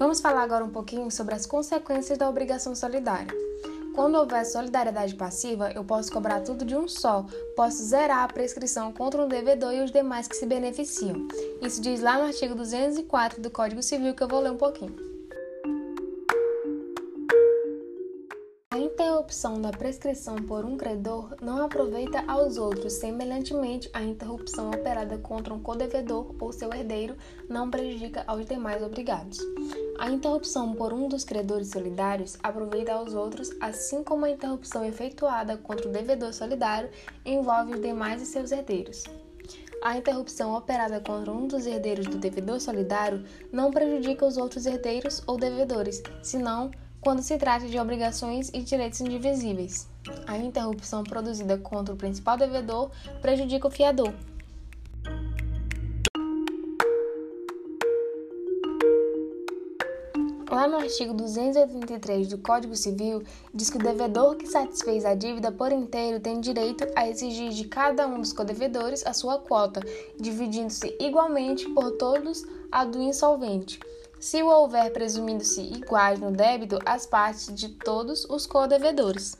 Vamos falar agora um pouquinho sobre as consequências da obrigação solidária. Quando houver solidariedade passiva, eu posso cobrar tudo de um só, posso zerar a prescrição contra um devedor e os demais que se beneficiam. Isso diz lá no artigo 204 do Código Civil que eu vou ler um pouquinho. Interrupção da prescrição por um credor não aproveita aos outros, semelhantemente, a interrupção operada contra um codevedor ou seu herdeiro não prejudica aos demais obrigados. A interrupção por um dos credores solidários aproveita aos outros, assim como a interrupção efetuada contra o devedor solidário envolve os demais e seus herdeiros. A interrupção operada contra um dos herdeiros do devedor solidário não prejudica os outros herdeiros ou devedores, senão quando se trata de obrigações e direitos indivisíveis. A interrupção produzida contra o principal devedor prejudica o fiador. Lá no artigo 283 do Código Civil, diz que o devedor que satisfez a dívida por inteiro tem direito a exigir de cada um dos codevedores a sua quota, dividindo-se igualmente por todos a do insolvente se o houver presumindo-se iguais no débito as partes de todos os codevedores.